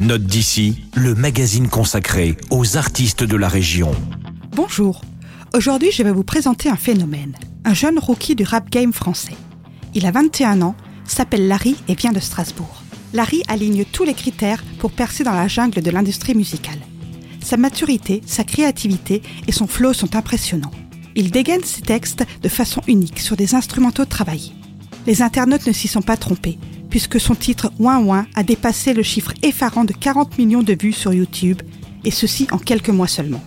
Note d'ici, le magazine consacré aux artistes de la région. Bonjour. Aujourd'hui, je vais vous présenter un phénomène, un jeune rookie du rap game français. Il a 21 ans, s'appelle Larry et vient de Strasbourg. Larry aligne tous les critères pour percer dans la jungle de l'industrie musicale. Sa maturité, sa créativité et son flow sont impressionnants. Il dégaine ses textes de façon unique sur des instrumentaux travaillés. Les internautes ne s'y sont pas trompés, puisque son titre Ouin Ouin a dépassé le chiffre effarant de 40 millions de vues sur YouTube, et ceci en quelques mois seulement.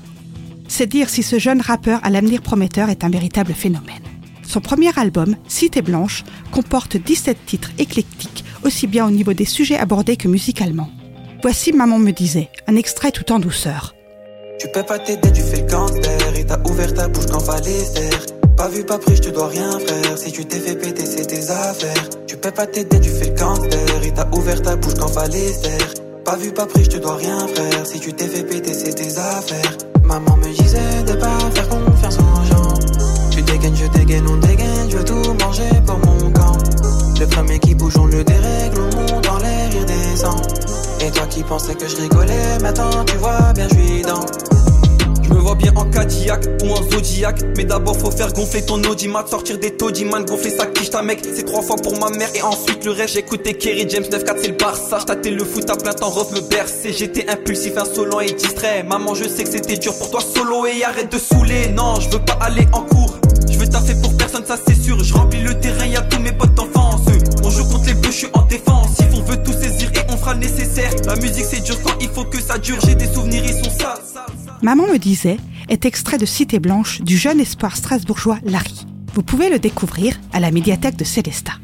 C'est dire si ce jeune rappeur à l'avenir prometteur est un véritable phénomène. Son premier album, Cité Blanche, comporte 17 titres éclectiques, aussi bien au niveau des sujets abordés que musicalement. Voici Maman me disait, un extrait tout en douceur. Tu peux pas t'aider, tu fais le cancer et t'as ouvert bouche quand fallait faire. Pas vu, pas pris, dois rien faire. Si tu t'es fait peux pas t'aider, tu fais le cancer et t'as ouvert ta bouche quand fallait faire. Pas vu, pas pris, je te dois rien faire. Si tu t'es fait péter, c'est tes affaires. Maman me disait de pas faire confiance aux gens. Tu dégaines, je dégaine, on dégaine, je veux tout manger pour mon camp. Le premier qui bouge, on le dérègle, on monte dans l'air, il descend. Et toi qui pensais que je rigolais, maintenant tu vois bien, je suis dans. Bien en Cadillac ou en Zodiac. Mais d'abord faut faire gonfler ton audimat Sortir des man gonfler sa quiche ta mec C'est trois fois pour ma mère. Et ensuite le reste J'écoutais Kerry James 9-4 c'est le Barça. J'tâtais le foot à plein temps ref me bercer J'étais impulsif, insolent et distrait. Maman je sais que c'était dur pour toi solo Et arrête de saouler. Non je veux pas aller en cours. Je veux taffer pour personne ça c'est sûr. Je remplis le terrain y'a tous mes potes d'enfance. On joue contre les bleus je suis en défense. Si on veut tout saisir et on fera le nécessaire. La musique c'est dur quand il faut que ça dure. J'ai des souvenirs ils sont sales Maman me disait est extrait de Cité Blanche du jeune espoir strasbourgeois Larry. Vous pouvez le découvrir à la médiathèque de Célestat.